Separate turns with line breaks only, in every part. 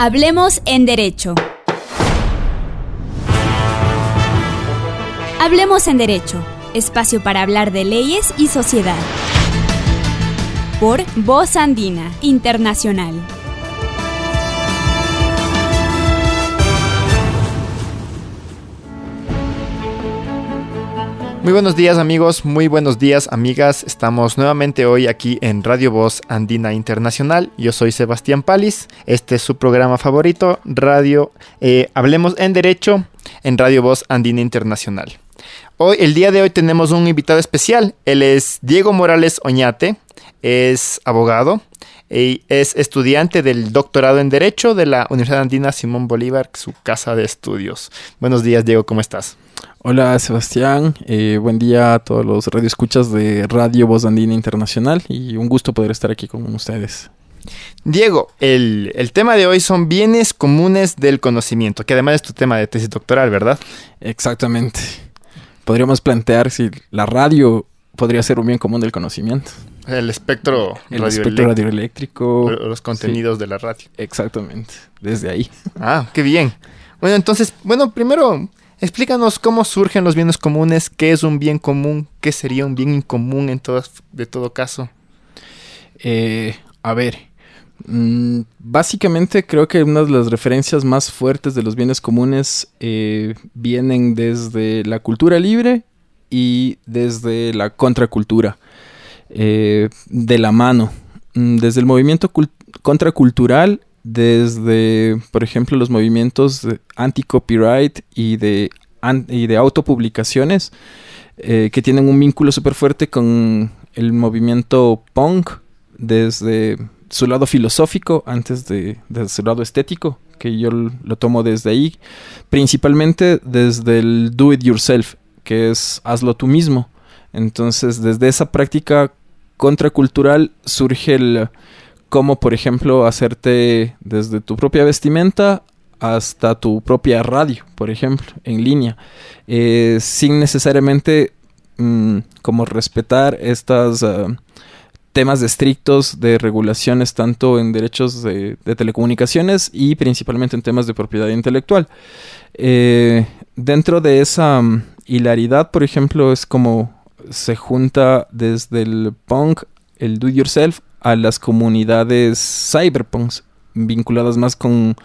Hablemos en Derecho. Hablemos en Derecho, espacio para hablar de leyes y sociedad. Por Voz Andina Internacional.
Muy buenos días amigos, muy buenos días amigas. Estamos nuevamente hoy aquí en Radio Voz Andina Internacional. Yo soy Sebastián Palis. Este es su programa favorito, Radio eh, Hablemos en Derecho en Radio Voz Andina Internacional. Hoy, el día de hoy tenemos un invitado especial. Él es Diego Morales Oñate, es abogado y es estudiante del doctorado en Derecho de la Universidad Andina Simón Bolívar, su casa de estudios. Buenos días, Diego, ¿cómo estás?
Hola Sebastián, eh, buen día a todos los radioescuchas de Radio Voz Andina Internacional y un gusto poder estar aquí con ustedes.
Diego, el, el, tema de hoy son bienes comunes del conocimiento, que además es tu tema de tesis doctoral, ¿verdad?
Exactamente. Podríamos plantear si la radio podría ser un bien común del conocimiento.
El espectro,
el espectro radioeléctrico.
Los contenidos sí. de la radio.
Exactamente, desde ahí.
Ah, qué bien. Bueno, entonces, bueno, primero Explícanos cómo surgen los bienes comunes, qué es un bien común, qué sería un bien incomún en de todo caso.
Eh, a ver, mmm, básicamente creo que una de las referencias más fuertes de los bienes comunes eh, vienen desde la cultura libre y desde la contracultura, eh, de la mano. Mm, desde el movimiento contracultural desde, por ejemplo, los movimientos anti-copyright y de, y de autopublicaciones, eh, que tienen un vínculo súper fuerte con el movimiento punk, desde su lado filosófico antes de, de su lado estético, que yo lo tomo desde ahí, principalmente desde el do it yourself, que es hazlo tú mismo. Entonces, desde esa práctica contracultural surge el como por ejemplo hacerte desde tu propia vestimenta hasta tu propia radio, por ejemplo, en línea, eh, sin necesariamente mmm, como respetar estos uh, temas estrictos de regulaciones tanto en derechos de, telecomunicaciones y principalmente en temas de propiedad intelectual. Eh, dentro de esa um, hilaridad, por ejemplo, es como se junta desde el punk, el do yourself, a las comunidades cyberpunks vinculadas más con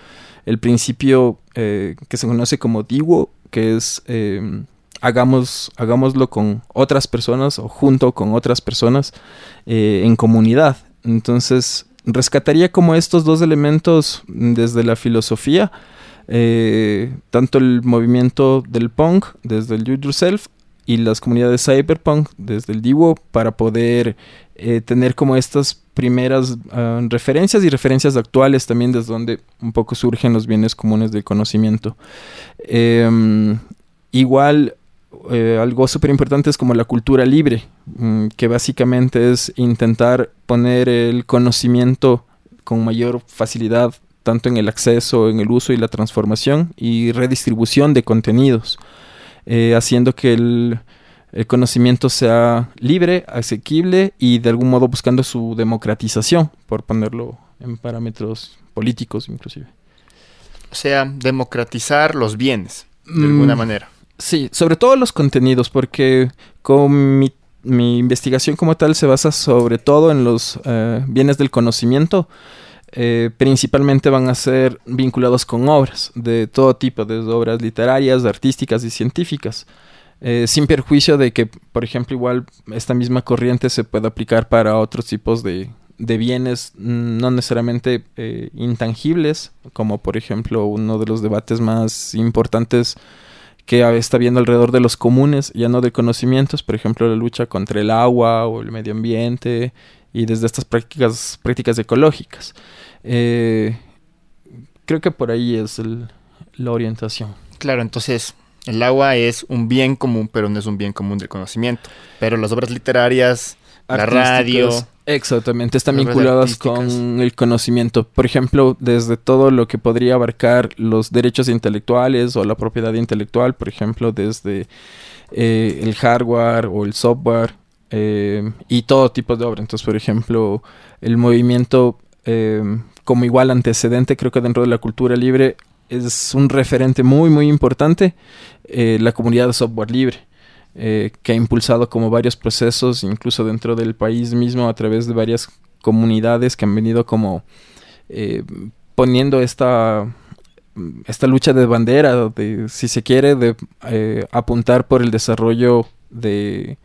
el principio eh, que se conoce como DIWO, que es eh, hagamos, hagámoslo con otras personas o junto con otras personas eh, en comunidad. Entonces, rescataría como estos dos elementos desde la filosofía, eh, tanto el movimiento del punk, desde el do yourself, y las comunidades cyberpunk desde el DIWO para poder eh, tener como estas primeras uh, referencias y referencias actuales también desde donde un poco surgen los bienes comunes del conocimiento. Eh, igual eh, algo súper importante es como la cultura libre, um, que básicamente es intentar poner el conocimiento con mayor facilidad tanto en el acceso, en el uso y la transformación y redistribución de contenidos eh, haciendo que el, el, conocimiento sea libre, asequible y de algún modo buscando su democratización, por ponerlo en parámetros políticos inclusive.
O sea, democratizar los bienes, de alguna
Mm,
manera.
Sí, sobre todo los contenidos, porque con mi, mi investigación como tal se basa sobre todo en los eh, bienes del conocimiento. Eh, principalmente van a ser vinculados con obras de todo tipo, desde obras literarias, artísticas y científicas. Eh, sin perjuicio de que, por ejemplo, igual esta misma corriente se puede aplicar para otros tipos de, de bienes mm, no necesariamente eh, intangibles, como por ejemplo uno de los debates más importantes que está viendo alrededor de los comunes, ya no de conocimientos, por ejemplo la lucha contra el agua o el medio ambiente y desde estas prácticas, prácticas ecológicas. Eh, creo que por ahí es el, la orientación.
Claro, entonces el agua es un bien común, pero no es un bien común del conocimiento. Pero las obras literarias, la radio...
Exactamente, están vinculadas con el conocimiento. Por ejemplo, desde todo lo que podría abarcar los derechos intelectuales o la propiedad intelectual, por ejemplo, desde eh, el hardware o el software eh, y todo tipo de obra. Entonces, por ejemplo, el movimiento eh, como igual antecedente, creo que dentro de la cultura libre es un referente muy, muy importante, eh, la comunidad de software libre. Eh, que ha impulsado como varios procesos, incluso dentro del país mismo, a través de varias comunidades que han venido como eh, poniendo esta, esta lucha de bandera, de, si se quiere, de apuntar por el desarrollo de,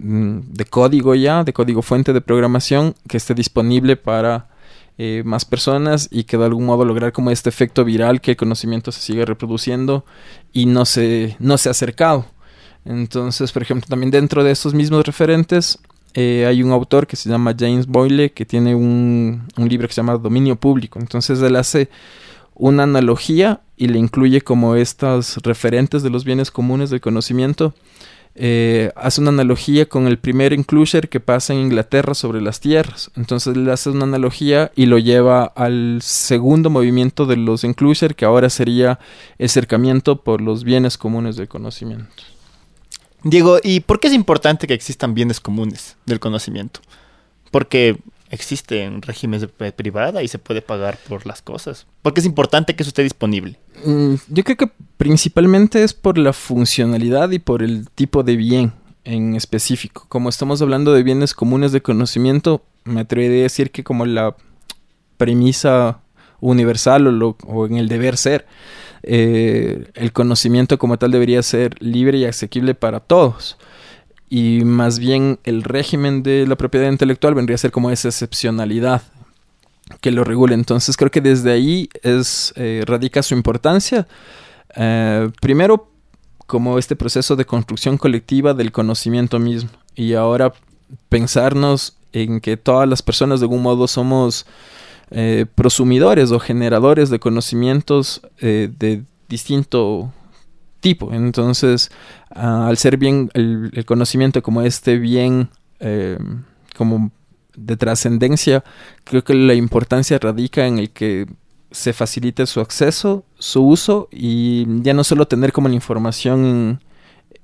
de código ya, de código fuente de programación que esté disponible para eh, más personas y que de algún modo lograr como este efecto viral que el conocimiento se sigue reproduciendo y no se, no se ha acercado. Entonces, por ejemplo, también dentro de estos mismos referentes eh, hay un autor que se llama James Boyle que tiene un, un, libro que se llama Dominio Público. Entonces él hace una analogía y le incluye como estas referentes de los bienes comunes del conocimiento. Eh, hace una analogía con el primer enclosure que pasa en Inglaterra sobre las tierras. Entonces él hace una analogía y lo lleva al segundo movimiento de los enclosure que ahora sería el cercamiento por los bienes comunes del conocimiento.
Diego, ¿y por qué es importante que existan bienes comunes del conocimiento? Porque existen regímenes de privada y se puede pagar por las cosas. ¿Por qué es importante que eso esté disponible?
Mm, yo creo que principalmente es por la funcionalidad y por el tipo de bien en específico. Como estamos hablando de bienes comunes de conocimiento, me atrevería a decir que como la premisa universal o, lo, o en el deber ser eh, el conocimiento como tal debería ser libre y asequible para todos. Y más bien el régimen de la propiedad intelectual vendría a ser como esa excepcionalidad que lo regule. Entonces creo que desde ahí es, eh, radica su importancia. Eh, primero, como este proceso de construcción colectiva del conocimiento mismo. Y ahora pensarnos en que todas las personas de algún modo somos eh, prosumidores o generadores de conocimientos de distinto tipo. Entonces, uh, al ser bien el, conocimiento como este bien, eh, como de trascendencia, creo que la importancia radica en el que se facilite su acceso, su uso y ya no solo tener como la información en,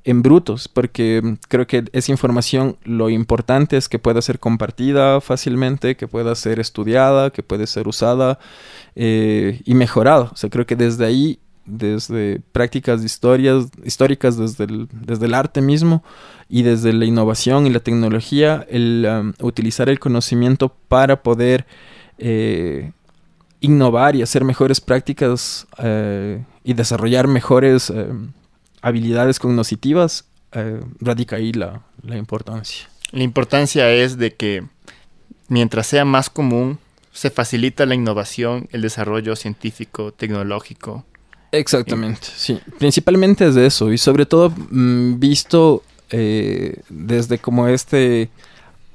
en brutos, porque creo que esa información lo importante es que pueda ser compartida fácilmente, que pueda ser estudiada, que puede ser usada eh, y mejorada. O sea, creo que desde ahí, desde prácticas de historias, históricas, desde el, desde el arte mismo y desde la innovación y la tecnología, el um, utilizar el conocimiento para poder eh, innovar y hacer mejores prácticas eh, y desarrollar mejores habilidades cognitivas, eh, radica ahí la, la importancia.
La importancia es de que mientras sea más común, se facilita la innovación, el desarrollo científico, tecnológico.
Exactamente, sí. Principalmente es de eso y sobre todo mmm, visto eh, desde como este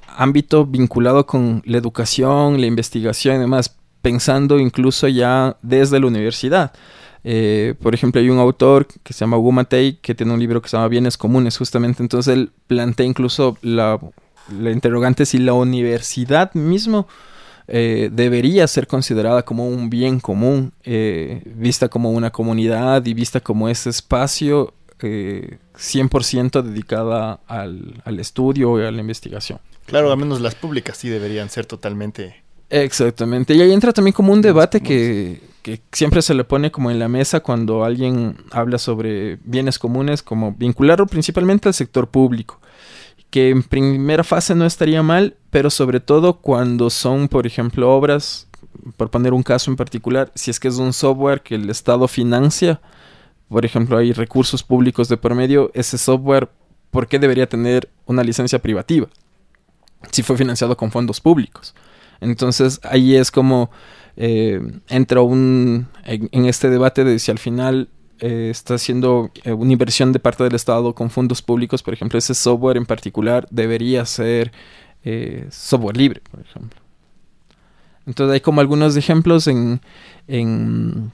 ámbito vinculado con la educación, la investigación y demás, pensando incluso ya desde la universidad. Eh, por ejemplo, hay un autor que se llama Wu Matei que tiene un libro que se llama Bienes Comunes, justamente. Entonces él plantea incluso la, la interrogante si la universidad mismo eh, debería ser considerada como un bien común, eh, vista como una comunidad y vista como ese espacio 100% dedicada al, al estudio y a la investigación.
Claro, al menos las públicas sí deberían ser totalmente
Exactamente. Y ahí entra también como un debate que, que, siempre se le pone como en la mesa cuando alguien habla sobre bienes comunes, como vincularlo principalmente al sector público. Que en primera fase no estaría mal, pero sobre todo cuando son, por ejemplo, obras, por poner un caso en particular, si es que es un software que el Estado financia, por ejemplo, hay recursos públicos de por medio, ese software, ¿por qué debería tener una licencia privativa? Si fue financiado con fondos públicos. Entonces ahí es como eh, entra un, en, en, este debate de si al final eh, está haciendo eh, una inversión de parte del Estado con fondos públicos, por ejemplo, ese software en particular debería ser eh, software libre, por ejemplo. Entonces hay como algunos ejemplos en, en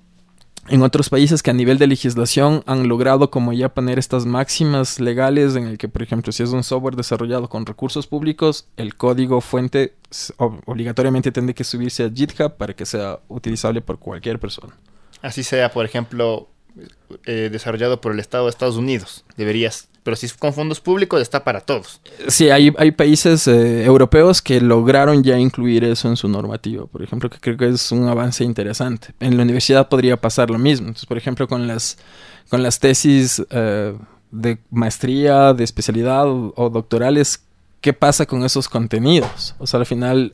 en otros países que a nivel de legislación han logrado como ya poner estas máximas legales en el que, por ejemplo, si es un software desarrollado con recursos públicos, el código fuente obligatoriamente tiene que subirse a GitHub para que sea utilizable por cualquier persona.
Así sea, por ejemplo, eh, desarrollado por el Estado de Estados Unidos. Deberías. Pero si es con fondos públicos, está para todos.
Sí, hay, hay países eh, europeos que lograron ya incluir eso en su normativa. Por ejemplo, que creo que es un avance interesante. En la universidad podría pasar lo mismo. Entonces, por ejemplo, con las, con las tesis eh, de maestría, de especialidad o, doctorales, ¿qué pasa con esos contenidos? O sea, al final,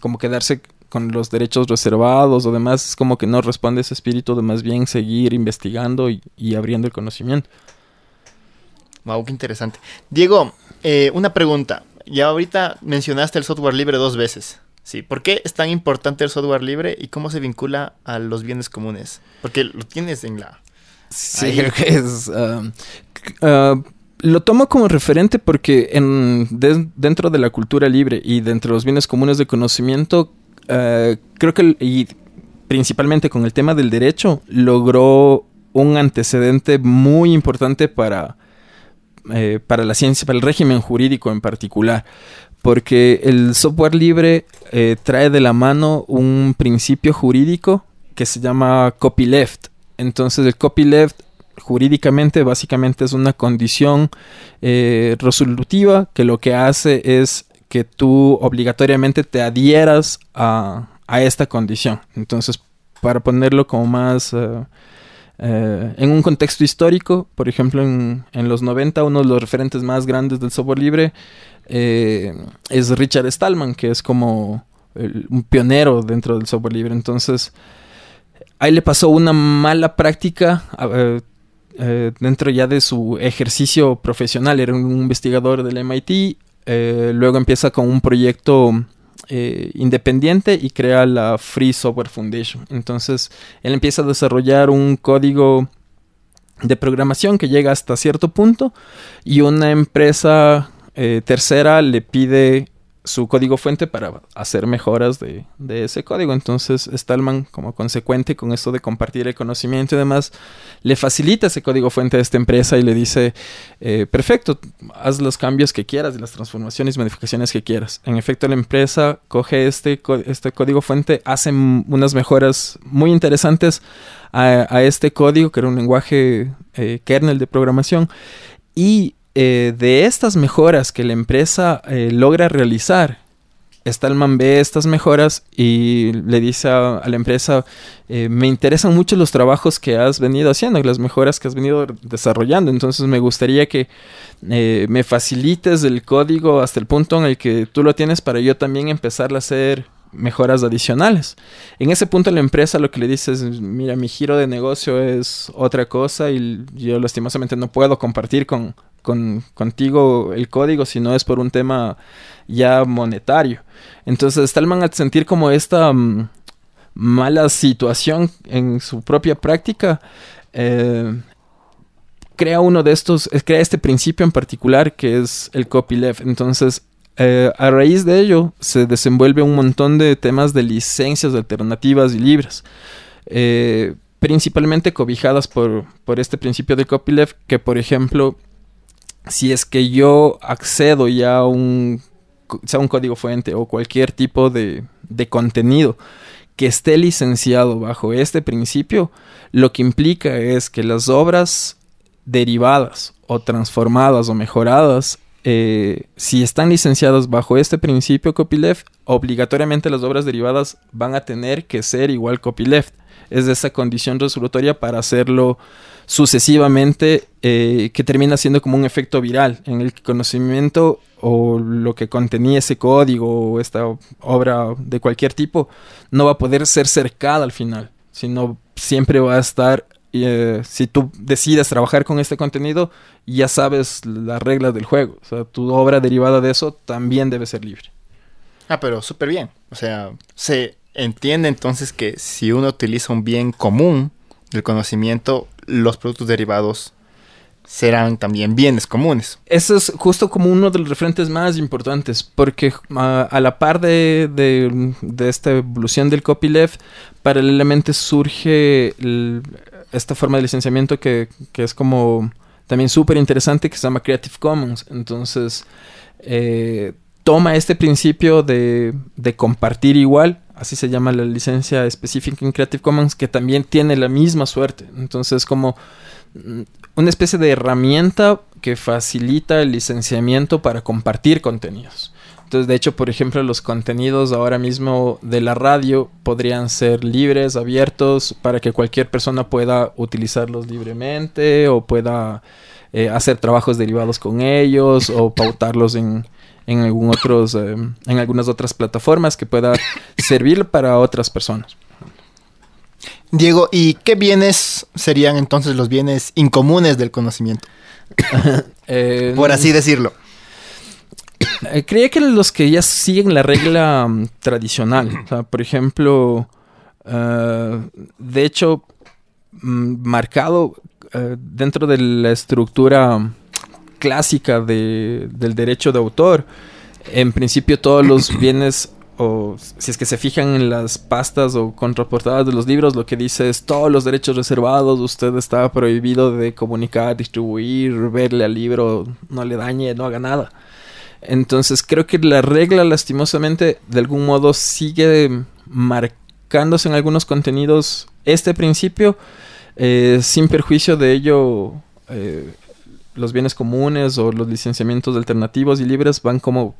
como quedarse con los derechos reservados o demás, es como que no responde ese espíritu de más bien seguir investigando y, abriendo el conocimiento.
Wow, qué interesante. Diego, eh, una pregunta. Ya ahorita mencionaste el software libre dos veces. Sí, ¿por qué es tan importante el software libre y cómo se vincula a los bienes comunes? Porque lo tienes en la...
Sí, creo que es... Um, uh, lo tomo como referente porque en, dentro de la cultura libre y dentro de los bienes comunes de conocimiento eh, creo que, y principalmente con el tema del derecho, logró un antecedente muy importante para, eh, para la ciencia, para el régimen jurídico en particular. Porque el software libre eh, trae de la mano un principio jurídico que se llama copyleft. Entonces el copyleft jurídicamente básicamente es una condición resolutiva que lo que hace es que tú obligatoriamente te adhieras a, esta condición. Entonces, para ponerlo como más... Eh, eh, en un contexto histórico, por ejemplo, en, los 90, uno de los referentes más grandes del software libre eh, es Richard Stallman, que es como un pionero dentro del software libre. Entonces, ahí le pasó una mala práctica dentro ya de su ejercicio profesional. Era un investigador del MIT, eh, luego empieza con un proyecto eh, independiente y crea la Free Software Foundation. Entonces, él empieza a desarrollar un código de programación que llega hasta cierto punto y una empresa eh, tercera le pide su código fuente para hacer mejoras de, ese código. Entonces, Stallman, como consecuente con esto de compartir el conocimiento y demás, le facilita ese código fuente a esta empresa y le dice, eh, perfecto, haz los cambios que quieras, las transformaciones y modificaciones que quieras. En efecto, la empresa coge este, este código fuente, hace unas mejoras muy interesantes a, este código, que era un lenguaje eh, kernel de programación, y eh, de estas mejoras que la empresa eh, logra realizar, Stallman ve estas mejoras y le dice a, la empresa, eh, me interesan mucho los trabajos que has venido haciendo, las mejoras que has venido desarrollando, entonces me gustaría que me facilites el código hasta el punto en el que tú lo tienes para yo también empezar a hacer mejoras adicionales. En ese punto la empresa lo que le dice es, mira, mi giro de negocio es otra cosa y yo lastimosamente no puedo compartir con, contigo el código si no es por un tema ya monetario. Entonces Stallman al sentir como esta mm, mala situación en su propia práctica, eh, crea uno de estos, crea este principio en particular que es el copyleft. Entonces eh, a raíz de ello se desenvuelve un montón de temas de licencias alternativas y libres. Eh, principalmente cobijadas por, por, este principio de copyleft, que por ejemplo, si es que yo accedo ya a un, un código fuente o cualquier tipo de, de contenido que esté licenciado bajo este principio, lo que implica es que las obras derivadas o transformadas o mejoradas eh, si están licenciados bajo este principio copyleft, obligatoriamente las obras derivadas van a tener que ser igual copyleft. Es de esa condición resolutoria para hacerlo sucesivamente eh, que termina siendo como un efecto viral en el conocimiento o lo que contenía ese código o esta obra de cualquier tipo no va a poder ser cercada al final, sino siempre va a estar eh, si tú decides trabajar con este contenido, ya sabes las reglas del juego. O sea, tu obra derivada de eso también debe ser libre.
Ah, pero súper bien. O sea, se entiende entonces que si uno utiliza un bien común del conocimiento, los productos derivados serán también bienes comunes.
Eso es justo como uno de los referentes más importantes, porque ah, a la par de, de, esta evolución del copyleft, paralelamente surge esta forma de licenciamiento que, es como también súper interesante, que se llama Creative Commons. Entonces, eh, toma este principio de, de compartir igual así se llama la licencia específica en Creative Commons, que también tiene la misma suerte. Entonces, como mm, una especie de herramienta que facilita el licenciamiento para compartir contenidos. Entonces, de hecho, por ejemplo, los contenidos ahora mismo de la radio podrían ser libres, abiertos, para que cualquier persona pueda utilizarlos libremente o pueda eh, hacer trabajos derivados con ellos o pautarlos en, en, algún otros, eh, en algunas otras plataformas que pueda servir para otras personas.
Diego, ¿y qué bienes serían entonces los bienes incomunes del conocimiento? Eh, Por así decirlo.
Eh, creía que los que ya siguen la regla mm, tradicional. por ejemplo, de hecho, mm, marcado dentro de la estructura clásica de, del derecho de autor. En principio todos los bienes o si es que se fijan en las pastas o contraportadas de los libros, lo que dice es todos los derechos reservados, usted está prohibido de comunicar, distribuir, verle al libro, no le dañe, no haga nada. Entonces creo que la regla lastimosamente de algún modo sigue marcándose en algunos contenidos este principio, eh, sin perjuicio de ello eh, los bienes comunes o los licenciamientos alternativos y libres van como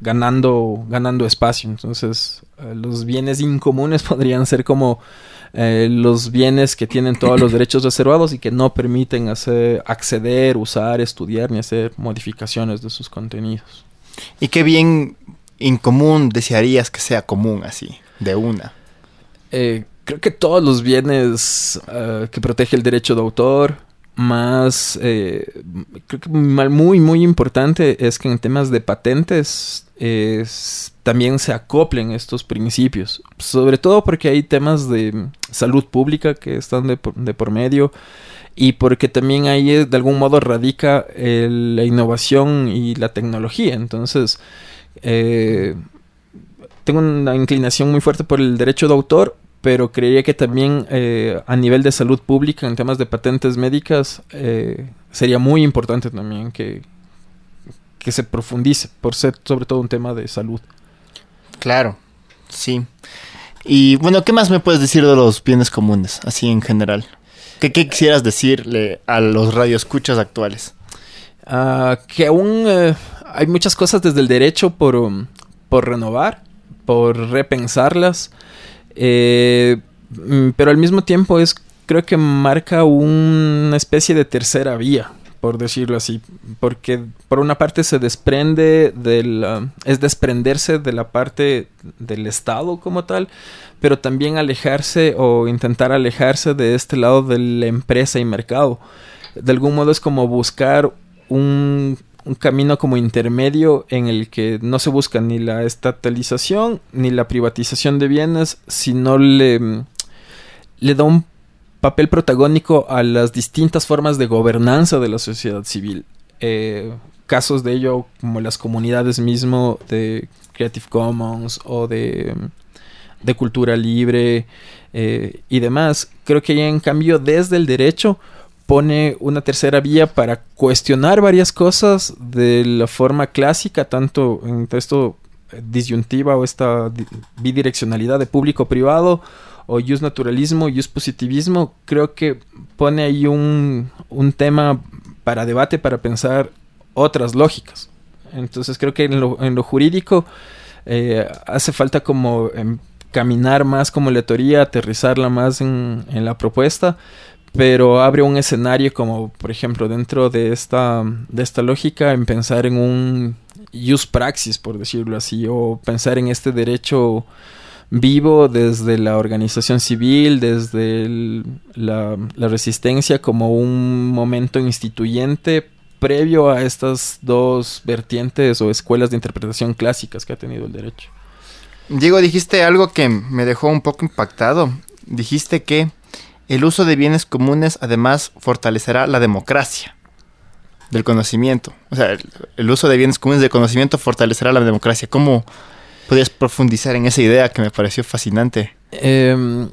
ganando, ganando espacio. Entonces, eh, los bienes incomunes podrían ser como eh, los bienes que tienen todos los derechos reservados y que no permiten hacer, acceder, usar, estudiar ni hacer modificaciones de sus contenidos.
¿Y qué bien incomún desearías que sea común así, de una?
Eh, creo que todos los bienes que protege el derecho de autor, más, eh, creo que muy, muy importante es que en temas de patentes también se acoplen estos principios, sobre todo porque hay temas de salud pública que están de por, medio y porque también ahí eh, de algún modo radica la innovación y la tecnología. Entonces, eh, tengo una inclinación muy fuerte por el derecho de autor, pero creería que también eh, a nivel de salud pública, en temas de patentes médicas, eh, sería muy importante también que, que se profundice, por ser sobre todo un tema de salud.
Claro, sí. Y bueno, ¿qué más me puedes decir de los bienes comunes, así en general? ¿Qué, quisieras decirle a los radioescuchas actuales?
Ah, que aún eh, hay muchas cosas desde el derecho por, um, por renovar, por repensarlas. Eh, mm, pero al mismo tiempo es, creo que marca una especie de tercera vía, por decirlo así, porque por una parte se desprende del, es desprenderse de la parte del Estado como tal, pero también alejarse o intentar alejarse de este lado de la empresa y mercado. De algún modo es como buscar un un camino como intermedio en el que no se busca ni la estatalización ni la privatización de bienes, sino le, le da un papel protagónico a las distintas formas de gobernanza de la sociedad civil. Eh, casos de ello como las comunidades mismo de Creative Commons o de, de cultura libre eh, y demás. Creo que en cambio desde el derecho pone una tercera vía para cuestionar varias cosas de la forma clásica, tanto en esto eh, disyuntiva o esta bidireccionalidad de público-privado o use naturalismo, use positivismo, creo que pone ahí un, un tema para debate, para pensar otras lógicas. Entonces creo que en lo, en lo jurídico eh, hace falta como caminar más como la teoría, aterrizarla más en la propuesta, pero abre un escenario como por ejemplo dentro de esta de esta lógica en pensar en un use praxis por decirlo así o pensar en este derecho vivo desde la organización civil desde la, la, resistencia como un momento instituyente previo a estas dos vertientes o escuelas de interpretación clásicas que ha tenido el derecho.
Diego dijiste algo que me dejó un poco impactado. Dijiste que el uso de bienes comunes además fortalecerá la democracia del conocimiento. O sea, el, uso de bienes comunes de conocimiento fortalecerá la democracia. ¿Cómo podrías profundizar en esa idea que me pareció fascinante?
Em,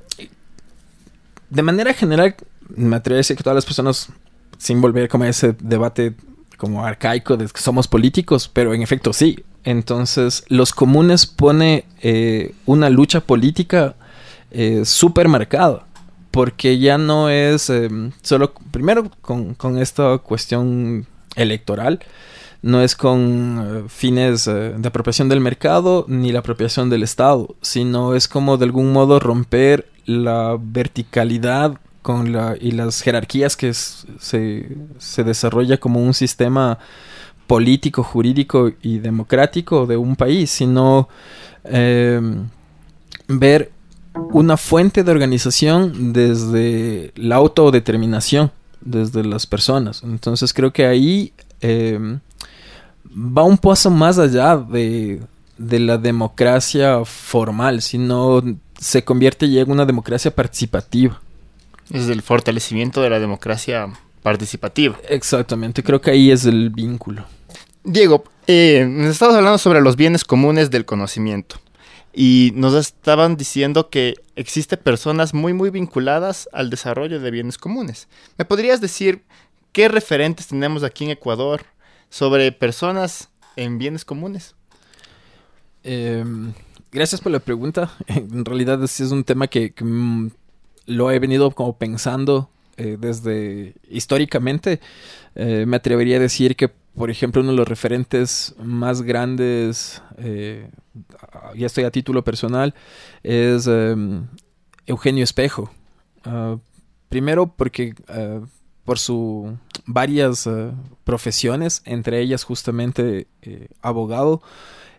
de manera general, me atrevería a decir que todas las personas, sin volver como a ese debate como arcaico de que somos políticos, pero en efecto sí, Entonces, los comunes pone eh, una lucha política eh, súper marcada, porque ya no es em, solo, primero, con, esta cuestión electoral, no es con eh, fines de apropiación del mercado ni la apropiación del Estado, sino es como de algún modo romper la verticalidad con la, y las jerarquías que se, se desarrolla como un sistema político, jurídico y democrático de un país, sino eh, ver una fuente de organización desde la autodeterminación, desde las personas. Entonces creo que ahí eh, va un paso más allá de, de la democracia formal, sino se convierte ya en una democracia participativa.
Es el fortalecimiento de la democracia participativa.
Exactamente, creo que ahí es el vínculo.
Diego, eh, nos estabas hablando sobre los bienes comunes del conocimiento y nos estaban diciendo que existen personas muy muy vinculadas al desarrollo de bienes comunes. ¿Me podrías decir qué referentes tenemos aquí en Ecuador sobre personas en bienes comunes?
Em, gracias por la pregunta. En realidad es, es un tema que, mm, lo he venido como pensando eh, desde históricamente. Eh, me atrevería a decir que por ejemplo, uno de los referentes más grandes, eh, ya estoy a título personal, es em, Eugenio Espejo. Ah, primero porque uh, por sus varias uh, profesiones, entre ellas justamente eh, abogado,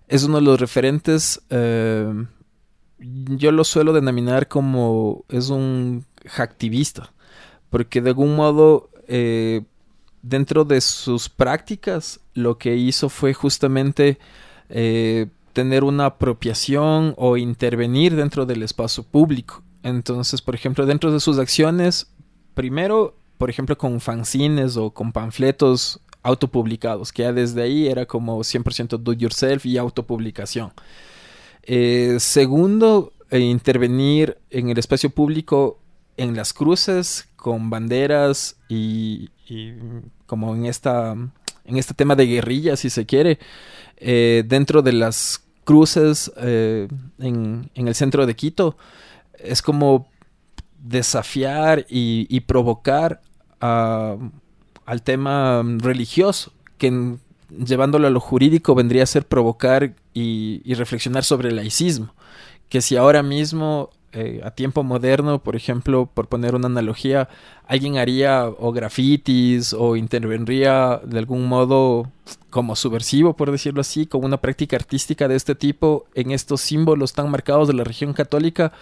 es uno de los referentes, em, yo lo suelo denominar como es un hacktivista, porque de algún modo eh, dentro de sus prácticas lo que hizo fue justamente eh, tener una apropiación o intervenir dentro del espacio público. Entonces, por ejemplo, dentro de sus acciones, primero, por ejemplo, con fanzines o con panfletos autopublicados, que ya desde ahí era como 100% do yourself y autopublicación. Eh, segundo, eh, intervenir en el espacio público en las cruces con banderas y, como en esta en este tema de guerrilla si se quiere eh, dentro de las cruces eh, en, el centro de Quito es como desafiar y, provocar al tema religioso que llevándolo a lo jurídico vendría a ser provocar y, y reflexionar sobre el laicismo que si ahora mismo eh, a tiempo moderno, por ejemplo, por poner una analogía, alguien haría o grafitis o intervendría de algún modo como subversivo, por decirlo así, con una práctica artística de este tipo en estos símbolos tan marcados de la región católica,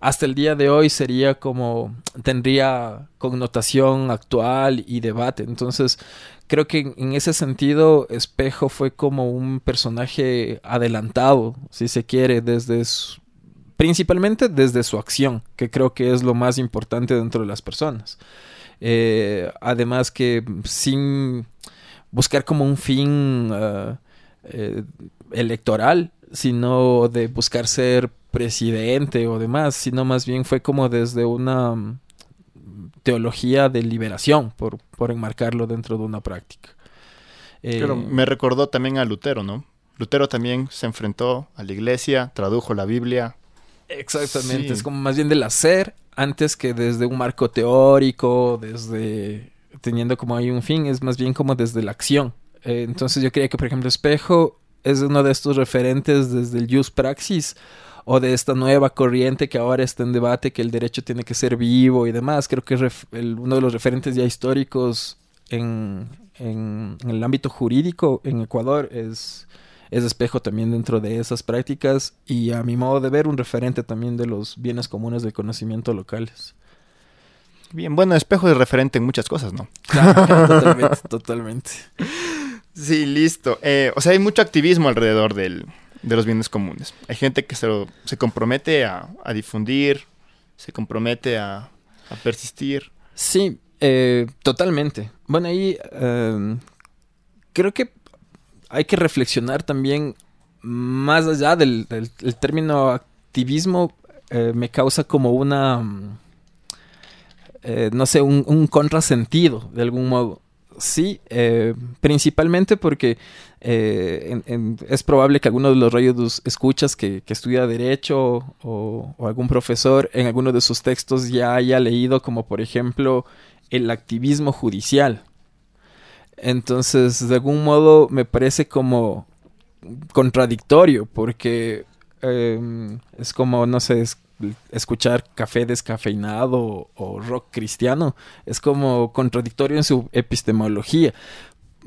hasta el día de hoy sería como tendría connotación actual y debate. Entonces, creo que en ese sentido Espejo fue como un personaje adelantado, si se quiere, desde su principalmente desde su acción, que creo que es lo más importante dentro de las personas. Eh, además que sin buscar como un fin uh, eh, electoral, sino de buscar ser presidente o demás, sino más bien fue como desde una mm, teología de liberación, por, por enmarcarlo dentro de una práctica.
Eh, me recordó también a Lutero, ¿no? Lutero también se enfrentó a la iglesia, tradujo la Biblia,
Exactamente, es como más bien del hacer antes que desde un marco teórico, desde teniendo como ahí un fin, es más bien como desde la acción. Eh, entonces yo creía que, por ejemplo, Espejo es uno de estos referentes desde el Jus Praxis o de esta nueva corriente que ahora está en debate que el derecho tiene que ser vivo y demás. Creo que uno de los referentes ya históricos en, en, en el ámbito jurídico en Ecuador es es espejo también dentro de esas prácticas y a mi modo de ver un referente también de los bienes comunes del conocimiento locales.
Bien, bueno, espejo es referente en muchas cosas, ¿no?
totalmente, totalmente.
Sí, listo. Eh, o sea, hay mucho activismo alrededor del, de los bienes comunes. Hay gente que se, se compromete a, difundir, se compromete a, persistir.
Sí, eh, totalmente. Bueno, ahí eh, creo que hay que reflexionar también más allá del, término activismo, eh, me causa como una, mm, eh, no sé, un, contrasentido de algún modo. sí, eh, principalmente porque es probable que alguno de los rayos escuchas que, estudia derecho o, algún profesor en alguno de sus textos ya haya leído como por ejemplo el activismo judicial. Entonces, de algún modo me parece como contradictorio porque em, es como, no sé, escuchar café descafeinado o, rock cristiano. Es como contradictorio en su epistemología.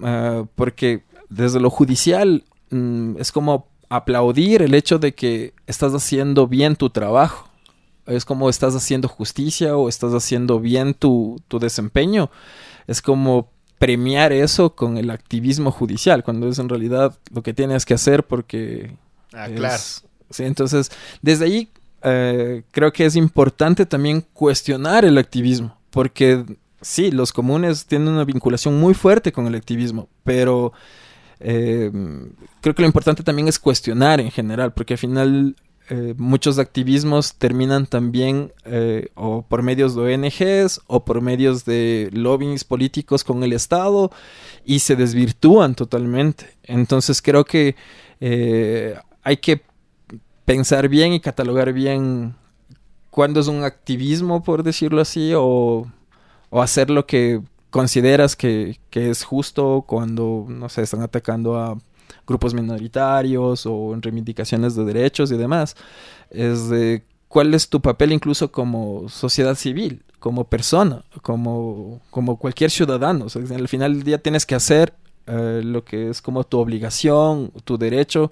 Ah, porque desde lo judicial mm, es como aplaudir el hecho de que estás haciendo bien tu trabajo. Es como estás haciendo justicia o estás haciendo bien tu, desempeño. Es como premiar eso con el activismo judicial, cuando es en realidad lo que tienes que hacer porque...
Ah, claro.
Sí, entonces, desde ahí eh, creo que es importante también cuestionar el activismo, porque sí, los comunes tienen una vinculación muy fuerte con el activismo, pero eh, creo que lo importante también es cuestionar en general, porque al final eh, muchos activismos terminan también o por medios de ONGs o por medios de lobbies políticos con el Estado y se desvirtúan totalmente. Entonces creo que hay que pensar bien y catalogar bien cuándo es un activismo, por decirlo así, o, o hacer lo que consideras que, es justo cuando, no sé, están atacando a grupos minoritarios o en reivindicaciones de derechos y demás. Es de cuál es tu papel incluso como sociedad civil, como persona, como, como cualquier ciudadano. al final del día tienes que hacer eh, lo que es como tu obligación, tu derecho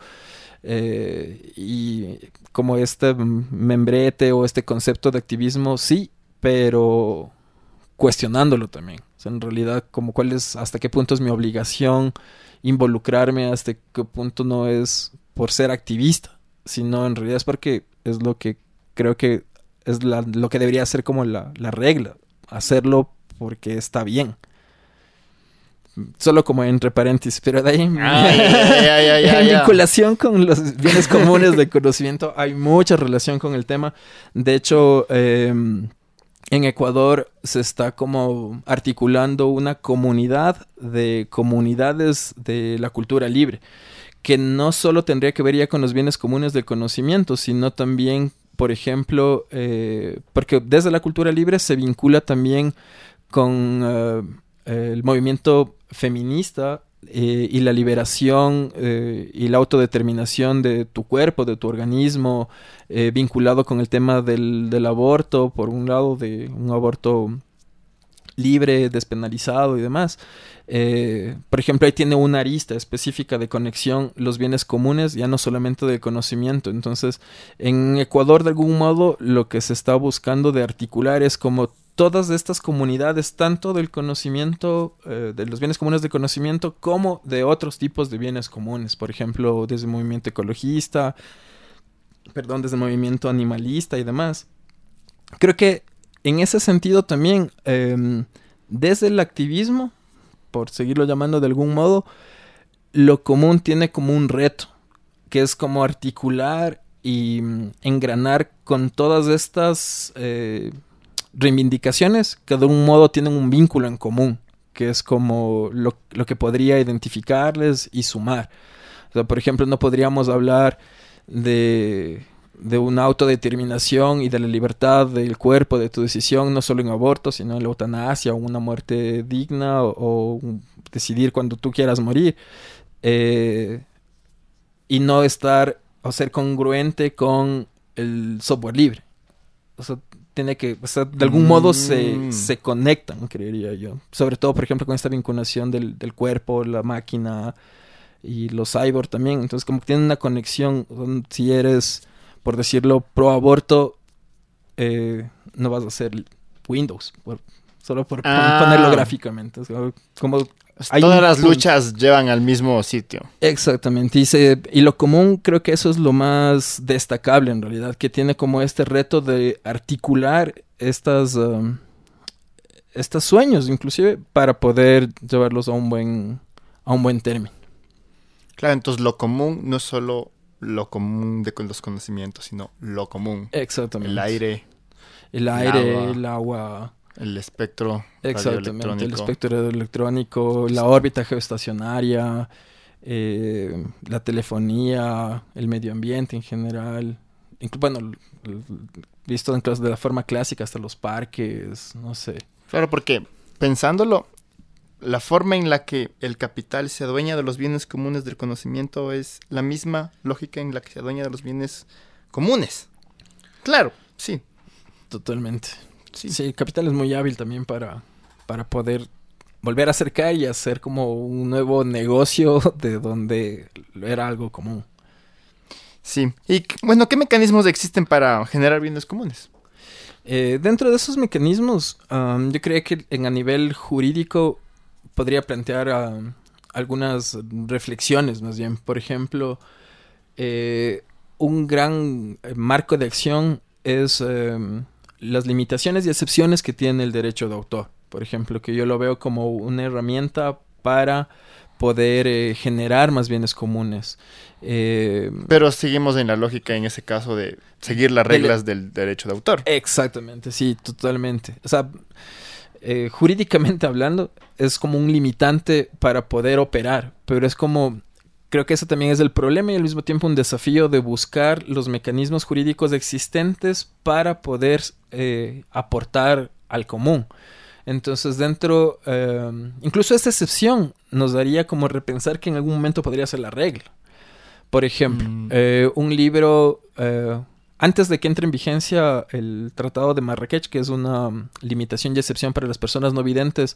eh, y como este membrete o este concepto de activismo, sí, pero cuestionándolo también. En realidad, como cuál es, hasta qué punto es mi obligación involucrarme, hasta qué punto no es por ser activista, sino en realidad es porque es lo que creo que es lo que debería ser como la, la regla, hacerlo porque está bien. Solo como entre paréntesis, pero de ahí en vinculación con los bienes comunes de conocimiento hay mucha relación con el tema. De hecho, em, en Ecuador se está como articulando una comunidad de comunidades de la cultura libre, que no solo tendría que ver ya con los bienes comunes del conocimiento, sino también, por ejemplo, eh, porque desde la cultura libre se vincula también con eh, el movimiento feminista eh, y la liberación eh, y la autodeterminación de tu cuerpo, de tu organismo, eh, vinculado con el tema del, del, aborto, por un lado, de un aborto libre, despenalizado y demás. por ejemplo, ahí tiene una arista específica de conexión los bienes comunes, ya no solamente de conocimiento. Entonces, en Ecuador, de algún modo, lo que se está buscando de articular es como todas estas comunidades, tanto del conocimiento, eh, de los bienes comunes de conocimiento, como de otros tipos de bienes comunes, por ejemplo, desde movimiento ecologista, perdón, desde el movimiento animalista y demás. Creo que en ese sentido también, em, desde el activismo, por seguirlo llamando de algún modo, lo común tiene como un reto, que es como articular y mm, engranar con todas estas eh, reivindicaciones que de un modo tienen un vínculo en común, que es como lo, que podría identificarles y sumar. O sea, por ejemplo, no podríamos hablar de, de una autodeterminación y de la libertad del cuerpo, de tu decisión, no solo en aborto, sino en la eutanasia o una muerte digna o, decidir cuando tú quieras morir. Eh, y no estar o ser congruente con el software libre. O sea, tiene que, o sea, de algún modo se, mm. se, conectan, creería yo. Sobre todo, por ejemplo, con esta vinculación del, del cuerpo, la máquina y los cyborg también. Entonces, como que tienen una conexión. Si eres, por decirlo, pro aborto, eh, no vas a hacer Windows. solo por ah. ponerlo gráficamente. como
Todas las luchas llevan al mismo sitio.
Exactamente. Y, y lo común creo que eso es lo más destacable en realidad, que tiene como este reto de articular estas, um, estos sueños, inclusive, para poder llevarlos a un buen, a un buen término.
Claro, entonces lo común no es solo lo común de los conocimientos, sino lo común.
Exactamente.
El aire.
El aire, el agua
El espectro
Exactamente, el espectro electrónico, la órbita geoestacionaria, eh, la telefonía, el medio ambiente en general. bueno, visto en de la forma clásica, hasta los parques, no sé.
Claro, porque pensándolo, la forma en la que el capital se adueña de los bienes comunes del conocimiento es la misma lógica en la que se adueña de los bienes comunes. Claro, sí.
Totalmente. Sí. el capital es muy hábil también para, para poder volver a acercar y hacer como un nuevo negocio de donde era algo común.
Sí. Y bueno, ¿qué mecanismos existen para generar bienes comunes?
Eh, dentro de esos mecanismos, yo creo que en a nivel jurídico podría plantear algunas reflexiones, más bien. Por ejemplo, eh, un gran eh, marco de acción es em, las limitaciones y excepciones que tiene el derecho de autor. Por ejemplo, que yo lo veo como una herramienta para poder eh, generar más bienes comunes.
Eh, Pero seguimos en la lógica en ese caso de seguir las reglas del, derecho de autor.
Exactamente, sí, totalmente. O sea, eh, jurídicamente hablando, es como un limitante para poder operar, pero es como creo que ese también es el problema y al mismo tiempo un desafío de buscar los mecanismos jurídicos existentes para poder eh, aportar al común. Entonces, dentro, eh, incluso esta excepción nos daría como repensar que en algún momento podría ser la regla. Por ejemplo, mm. eh, un libro, antes de que entre en vigencia el Tratado de Marrakech, que es una limitación y excepción para las personas no videntes,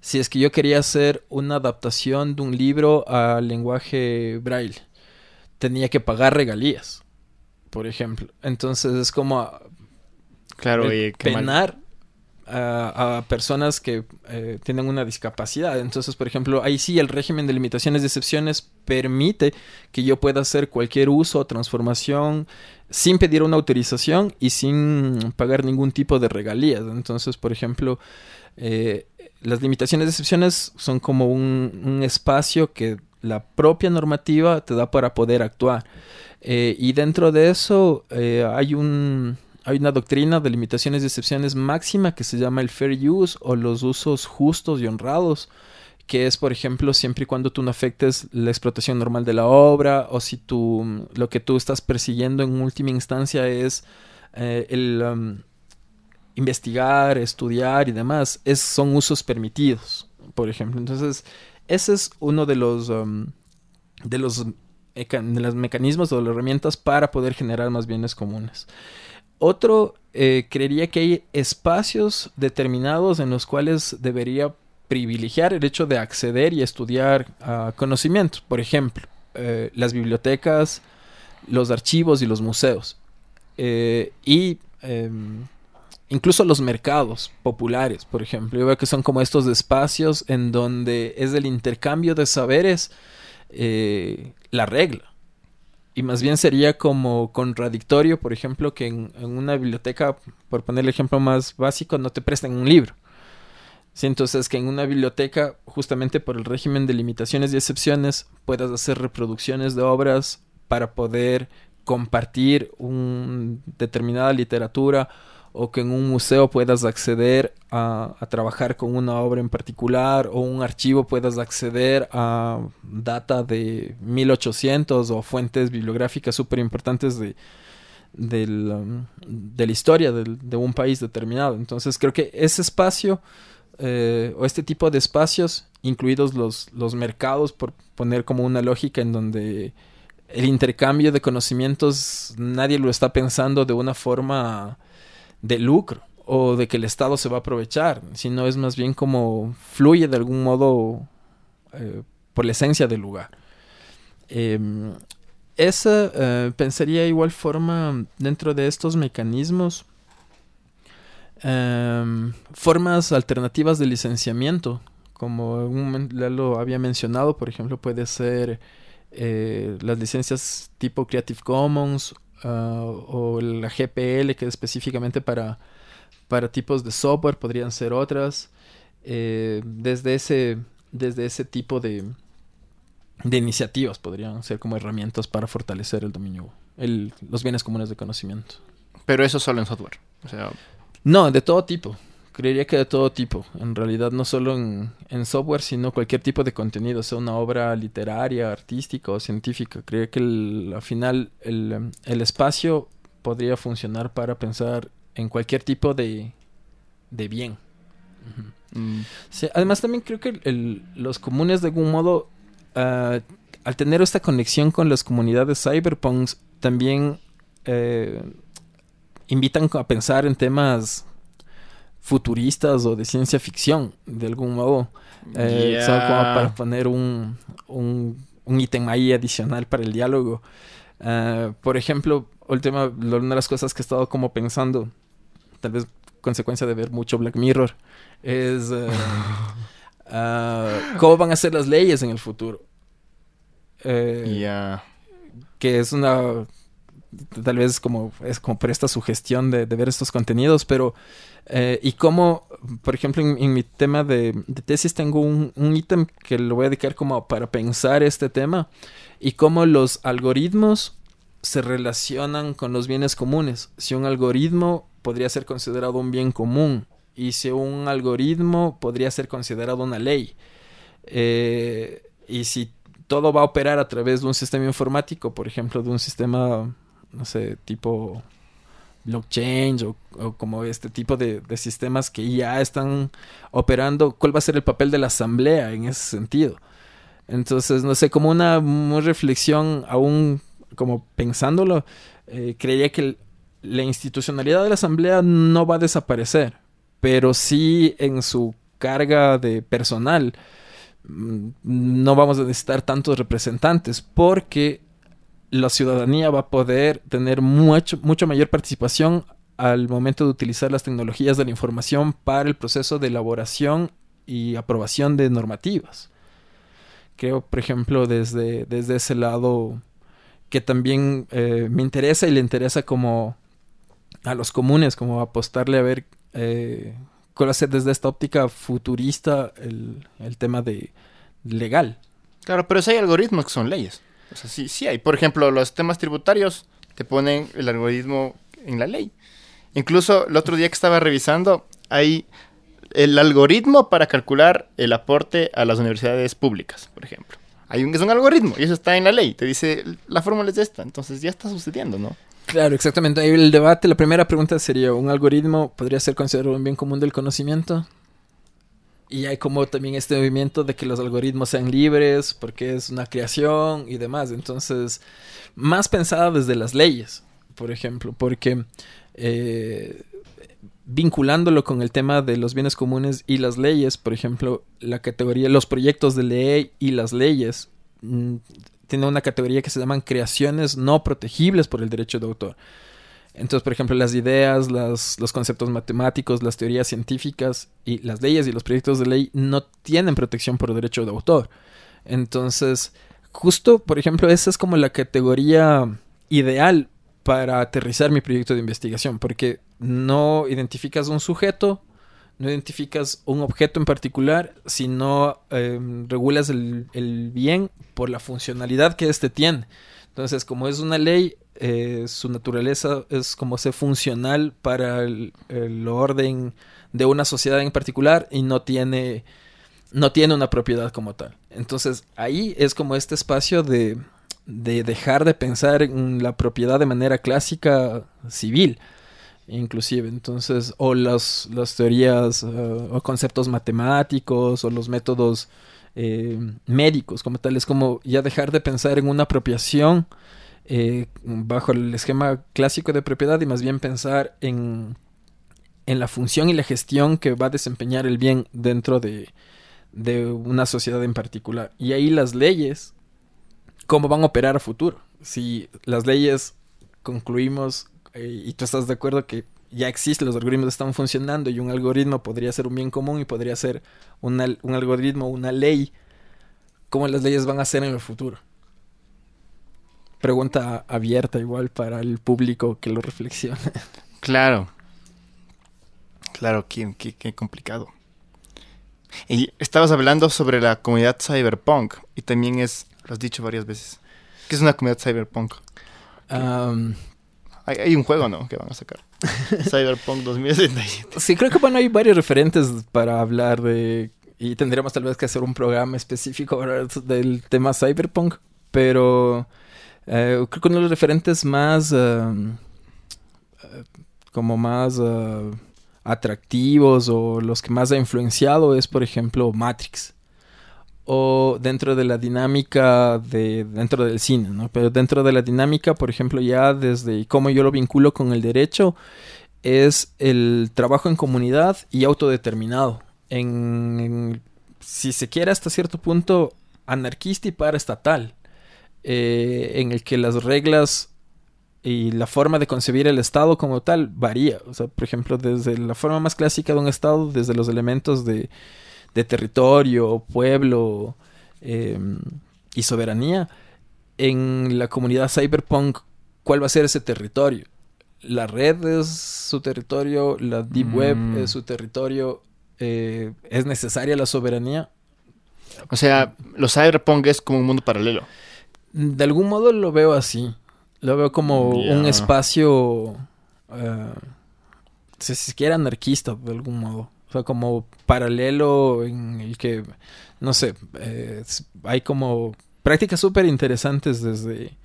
si es que yo quería hacer una adaptación de un libro al lenguaje braille, tenía que pagar regalías, por ejemplo. Entonces es como
claro,
penar a, personas que eh, tienen una discapacidad. Entonces, por ejemplo, ahí sí el régimen de limitaciones y excepciones permite que yo pueda hacer cualquier uso transformación sin pedir una autorización y sin pagar ningún tipo de regalías. Entonces, por ejemplo, eh, las limitaciones de excepciones son como un, espacio que la propia normativa te da para poder actuar. Eh, y dentro de eso eh, hay, un, hay una doctrina de limitaciones de excepciones máxima que se llama el fair use o los usos justos y honrados que es, por ejemplo, siempre y cuando tú no afectes la explotación normal de la obra o si tú, lo que tú estás persiguiendo en última instancia es eh, el, investigar, estudiar y demás, es, son usos permitidos, por ejemplo. Entonces, ese es uno de los, de los, de los mecanismos o las herramientas para poder generar más bienes comunes. Otro, eh, creería que hay espacios determinados en los cuales debería privilegiar el hecho de acceder y estudiar a conocimientos. Por ejemplo, eh, las bibliotecas, los archivos y los museos. Eh, y em, incluso los mercados populares, por ejemplo. Yo veo que son como estos espacios en donde es el intercambio de saberes eh, la regla. Y más bien sería como contradictorio, por ejemplo, que en, una biblioteca, por poner el ejemplo más básico, no te presten un libro. Sí, entonces que en una biblioteca, justamente por el régimen de limitaciones y excepciones, puedas hacer reproducciones de obras para poder compartir una determinada literatura o que en un museo puedas acceder a, trabajar con una obra en particular o un archivo puedas acceder a data de 1800 o fuentes bibliográficas súper importantes de, um, de la historia de, un país determinado. Entonces creo que ese espacio eh, o este tipo de espacios, incluidos los, los mercados, por poner como una lógica en donde el intercambio de conocimientos nadie lo está pensando de una forma de lucro o de que el Estado se va a aprovechar, sino es más bien como fluye de algún modo eh, por la esencia del lugar. Em, esa eh, pensaría igual forma dentro de estos mecanismos em, formas alternativas de licenciamiento, como ya lo había mencionado, por ejemplo, puede ser eh, las licencias tipo Creative Commons Ah, o la GPL, que es específicamente para, para tipos de software, podrían ser otras. Eh, desde, ese, desde ese tipo de, de iniciativas podrían ser como herramientas para fortalecer el dominio, los bienes comunes de conocimiento.
Pero eso solo en software.
No, de todo tipo. Creería que de todo tipo, en realidad no solo en, en, software, sino cualquier tipo de contenido, sea una obra literaria, artística o científica. Creería que al final el, el, espacio podría funcionar para pensar en cualquier tipo de, de bien. Mm. Sí, además también creo que el, los comunes de algún modo, uh, al tener esta conexión con las comunidades cyberpunks, también eh, invitan a pensar en temas futuristas o de ciencia ficción, de algún modo. Eh, Solo como para poner un, un, un ítem ahí adicional para el diálogo. Uh, por ejemplo, última, una de las cosas que he estado como pensando, tal vez consecuencia de ver mucho Black Mirror, es uh, uh, cómo van a ser las leyes en el futuro.
Eh,
Que es una tal vez como es como por esta sugestión de, ver estos contenidos, pero eh, y cómo, por ejemplo, en, mi tema de, tesis tengo un, un ítem que lo voy a dedicar como para pensar este tema y cómo los algoritmos se relacionan con los bienes comunes. Si un algoritmo podría ser considerado un bien común y si un algoritmo podría ser considerado una ley. Eh, y si todo va a operar a través de un sistema informático, por ejemplo, de un sistema, no sé, tipo blockchain o, o como este tipo de, sistemas que ya están operando, ¿cuál va a ser el papel de la asamblea en ese sentido? Entonces, no sé, como una, una reflexión aún como pensándolo, eh, creía que la institucionalidad de la asamblea no va a desaparecer, pero sí en su carga de personal mm, no vamos a necesitar tantos representantes porque la ciudadanía va a poder tener mucho, mucho mayor participación al momento de utilizar las tecnologías de la información para el proceso de elaboración y aprobación de normativas. Creo, por ejemplo, desde, desde ese lado que también eh, me interesa y le interesa como a los comunes, como apostarle a ver eh, cuál hacer desde esta óptica futurista el, el tema de legal.
Claro, pero si hay algoritmos que son leyes. O sea, sí, sí hay. Por ejemplo, los temas tributarios te ponen el algoritmo en la ley. Incluso el otro día que estaba revisando, hay el algoritmo para calcular el aporte a las universidades públicas, por ejemplo. Hay un, es un algoritmo y eso está en la ley. Te dice, la fórmula es esta. Entonces ya está sucediendo, ¿no?
Claro, exactamente. El debate, la primera pregunta sería, ¿un algoritmo podría ser considerado un bien común del conocimiento? Y hay como también este movimiento de que los algoritmos sean libres porque es una creación y demás. Entonces, más pensada desde las leyes, por ejemplo, porque eh, vinculándolo con el tema de los bienes comunes y las leyes, por ejemplo, la categoría, los proyectos de ley y las leyes mmm, tiene una categoría que se llaman creaciones no protegibles por el derecho de autor. Entonces, por ejemplo, las ideas, las, los conceptos matemáticos, las teorías científicas y las leyes y los proyectos de ley no tienen protección por derecho de autor. Entonces, justo, por ejemplo, esa es como la categoría ideal para aterrizar mi proyecto de investigación, porque no identificas un sujeto, no identificas un objeto en particular, sino eh, regulas el, el, bien por la funcionalidad que éste tiene. Entonces, como es una ley, eh, su naturaleza es como ser funcional para el, orden de una sociedad en particular y no tiene, no tiene una propiedad como tal. Entonces, ahí es como este espacio de, de dejar de pensar en la propiedad de manera clásica civil inclusive entonces o las, las teorías uh, o conceptos matemáticos o los métodos eh, médicos como tal es como ya dejar de pensar en una apropiación eh, bajo el esquema clásico de propiedad y más bien pensar en, en la función y la gestión que va a desempeñar el bien dentro de, de una sociedad en particular y ahí las leyes cómo van a operar a futuro si las leyes concluimos eh, y tú estás de acuerdo que ya existen, los algoritmos están funcionando y un algoritmo podría ser un bien común y podría ser un algoritmo, una ley, ¿cómo las leyes van a ser en el futuro? Pregunta abierta igual para el público que lo reflexione.
Claro. Claro, qué, qué, qué complicado. Y estabas hablando sobre la comunidad cyberpunk y también es, lo has dicho varias veces, ¿qué es una comunidad cyberpunk?
Um,
hay, hay, un juego, ¿no? Que van a sacar. Cyberpunk 2077.
Sí, creo que bueno, hay varios referentes para hablar de... Y tendríamos tal vez que hacer un programa específico del tema Cyberpunk, pero creo que uno de los referentes más... Uh, como más atractivos o los que más ha influenciado es, por ejemplo, Matrix. O dentro de la dinámica de dentro del cine, ¿no? Pero dentro de la dinámica, por ejemplo, ya desde cómo yo lo vinculo con el derecho, es el trabajo en comunidad y autodeterminado. En, si se quiere hasta cierto punto anarquista y paraestatal, eh, en el que las reglas y la forma de concebir el Estado como tal varía. O sea, por ejemplo, desde la forma más clásica de un Estado, desde los elementos de, de territorio, pueblo em, y soberanía, en la comunidad cyberpunk, ¿cuál va a ser ese territorio? La red es su territorio, la deep web mm. es su territorio, eh, ¿es necesaria la soberanía?
O sea, los cyberpunk es como un mundo paralelo.
De algún modo lo veo así. Lo veo como un espacio, eh, si se quiere anarquista de algún modo. O sea, como paralelo en el que, no sé, eh, hay como prácticas súper interesantes desde,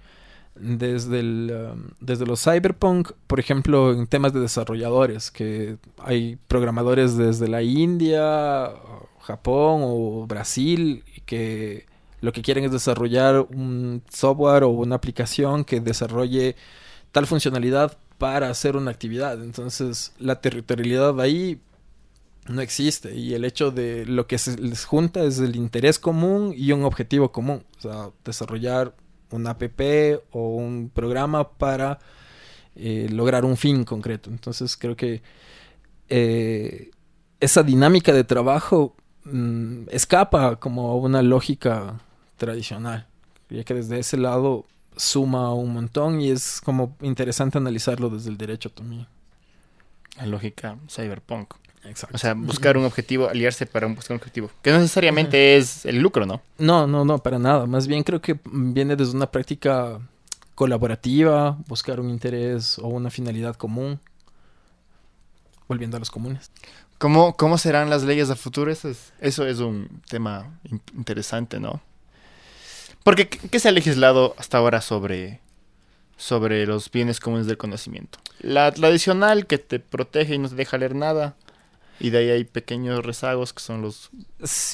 desde, el, um, desde los cyberpunk, por ejemplo, en temas de desarrolladores, que hay programadores desde la India, Japón o Brasil que lo que quieren es desarrollar un software o una aplicación que desarrolle tal funcionalidad para hacer una actividad. Entonces, la territorialidad ahí no existe y el hecho de lo que se les junta es el interés común y un objetivo común, o sea, desarrollar una app o un programa para eh, lograr un fin concreto. Entonces, creo que eh, esa dinámica de trabajo mm, escapa como una lógica tradicional, ya que desde ese lado suma un montón y es como interesante analizarlo desde el derecho también.
La lógica cyberpunk. Exacto. O sea, buscar un objetivo, aliarse para buscar un objetivo. Que no necesariamente es el lucro, ¿no?
No, no, no, para nada. Más bien creo que viene desde una práctica colaborativa, buscar un interés o una finalidad común. Volviendo a los comunes.
¿Cómo, cómo serán las leyes a futuro? Eso es, eso es un tema interesante, ¿no? Porque, ¿qué se ha legislado hasta ahora sobre, sobre los bienes comunes del conocimiento? La tradicional que te protege y no te deja leer nada. Y de ahí hay pequeños rezagos que son los...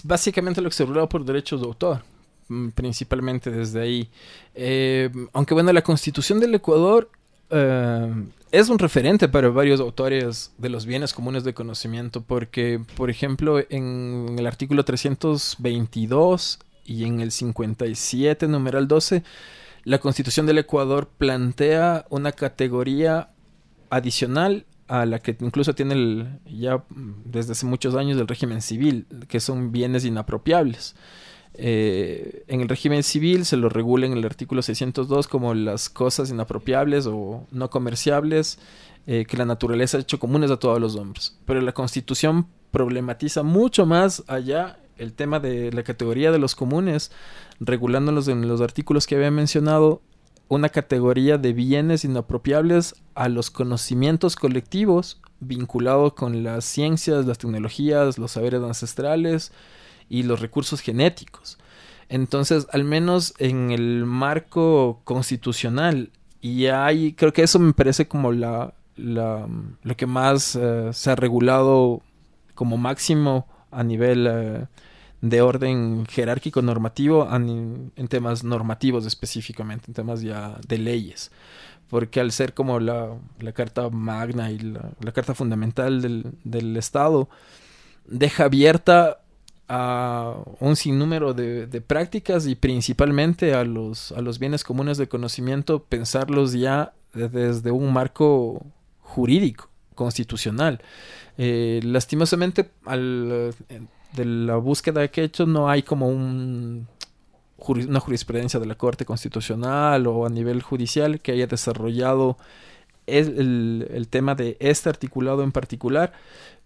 Básicamente lo que se regula por derechos de autor, mm, principalmente desde ahí. Eh, aunque bueno, la constitución del Ecuador eh, es un referente para varios autores de los bienes comunes de conocimiento, porque, por ejemplo, en el artículo 322 y en el 57, numeral 12, la Constitución del Ecuador plantea una categoría adicional a la que incluso tiene ya desde hace muchos años el régimen civil, que son bienes inapropiables. Eh, en el régimen civil se lo regula en el artículo 602 como las cosas inapropiables o no comerciables eh, que la naturaleza ha hecho comunes a todos los hombres. Pero la constitución problematiza mucho más allá el tema de la categoría de los comunes, regulándolos en los artículos que había mencionado, una categoría de bienes inapropiables a los conocimientos colectivos vinculados con las ciencias, las tecnologías, los saberes ancestrales y los recursos genéticos. Entonces, al menos en el marco constitucional, y hay, creo que eso me parece como la, la lo que más eh, se ha regulado como máximo a nivel eh, de orden jerárquico normativo en, temas normativos específicamente, en temas ya de leyes. Porque al ser como la, carta magna y la, carta fundamental del, Estado, deja abierta a un sinnúmero de, de, prácticas y principalmente a los, a los bienes comunes de conocimiento, pensarlos ya desde un marco jurídico, constitucional. Eh, lastimosamente, al, de la búsqueda que he hecho no hay como un, una jurisprudencia de la Corte Constitucional o a nivel judicial que haya desarrollado el, el, tema de este articulado en particular,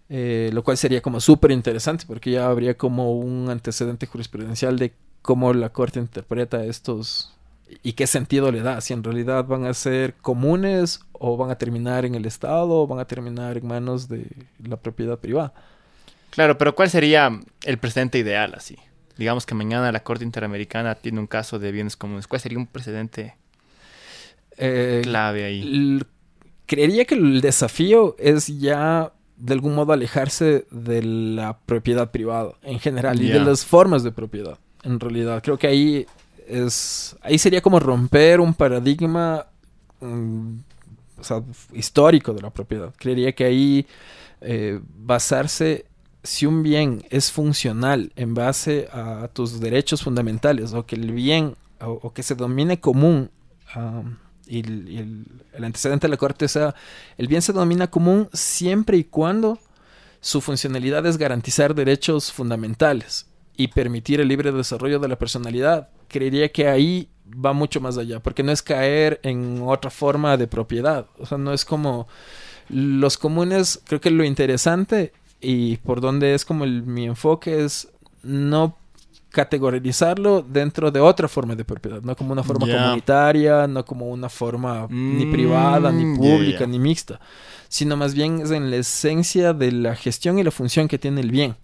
eh, lo cual sería como súper interesante porque ya habría como un antecedente jurisprudencial de cómo la Corte interpreta estos, y qué sentido le da, si en realidad van a ser comunes o van a terminar en el Estado o van a terminar en manos de la propiedad privada.
Claro, pero ¿cuál sería el precedente ideal así? Digamos que mañana la Corte Interamericana tiene un caso de bienes comunes. ¿Cuál sería un precedente
Eh,
clave ahí?
creería que el desafío es ya de algún modo alejarse de la propiedad privada en general y de las formas de propiedad. En realidad, creo que ahí es ahí sería como romper un paradigma mm, histórico de la propiedad. Creería que ahí eh, basarse si un bien es funcional en base a tus derechos fundamentales o que el bien o, que se domine común am, y, el, y el- el antecedente de la corte sea el bien se domina común siempre y cuando su funcionalidad es garantizar derechos fundamentales y permitir el libre desarrollo de la personalidad. Creería que ahí va mucho más allá, porque no es caer en otra forma de propiedad. O sea, no es como los comunes, creo que lo interesante y por donde es como el- mi enfoque es no categorizarlo dentro de otra forma de propiedad, no como una forma comunitaria, no como una forma ni
Mm,
privada, ni pública, ni mixta, sino más bien es en la esencia de la gestión y la función que tiene el bien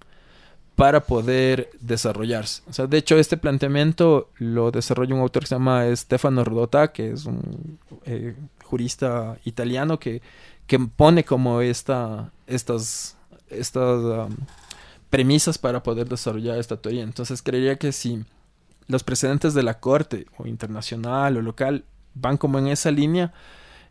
para poder desarrollarse. O sea, de hecho, este planteamiento lo desarrolla un autor que se llama Stefano Rodota, que es un eh, jurista italiano que, que pone como esta, estas, estas um, premisas para poder desarrollar esta teoría. Entonces, creería que si los precedentes de la corte, o internacional o local, van como en esa línea,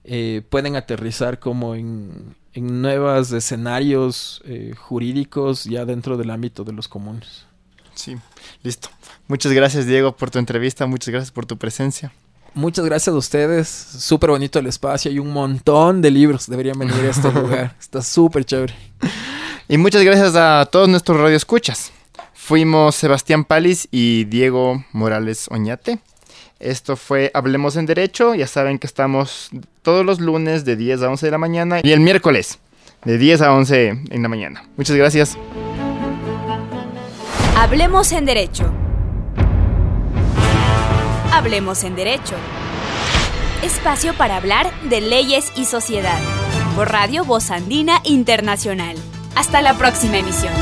eh, pueden aterrizar como en, en nuevos escenarios eh, jurídicos ya dentro del ámbito de los comunes.
Sí, listo. Muchas gracias, Diego, por tu entrevista. Muchas gracias por tu presencia.
Muchas gracias a ustedes. Súper bonito el espacio. Hay un montón de libros. Deberían venir a este lugar. Está súper chévere.
Y muchas gracias a todos nuestros radioescuchas. Fuimos Sebastián Palis y Diego Morales Oñate. Esto fue Hablemos en Derecho. Ya saben que estamos todos los lunes de 10 a 11 de la mañana y el miércoles de 10 a 11 en la mañana. Muchas gracias.
Hablemos en Derecho. Hablemos en Derecho. Espacio para hablar de leyes y sociedad. Por Radio Voz Andina Internacional. Hasta la próxima emisión.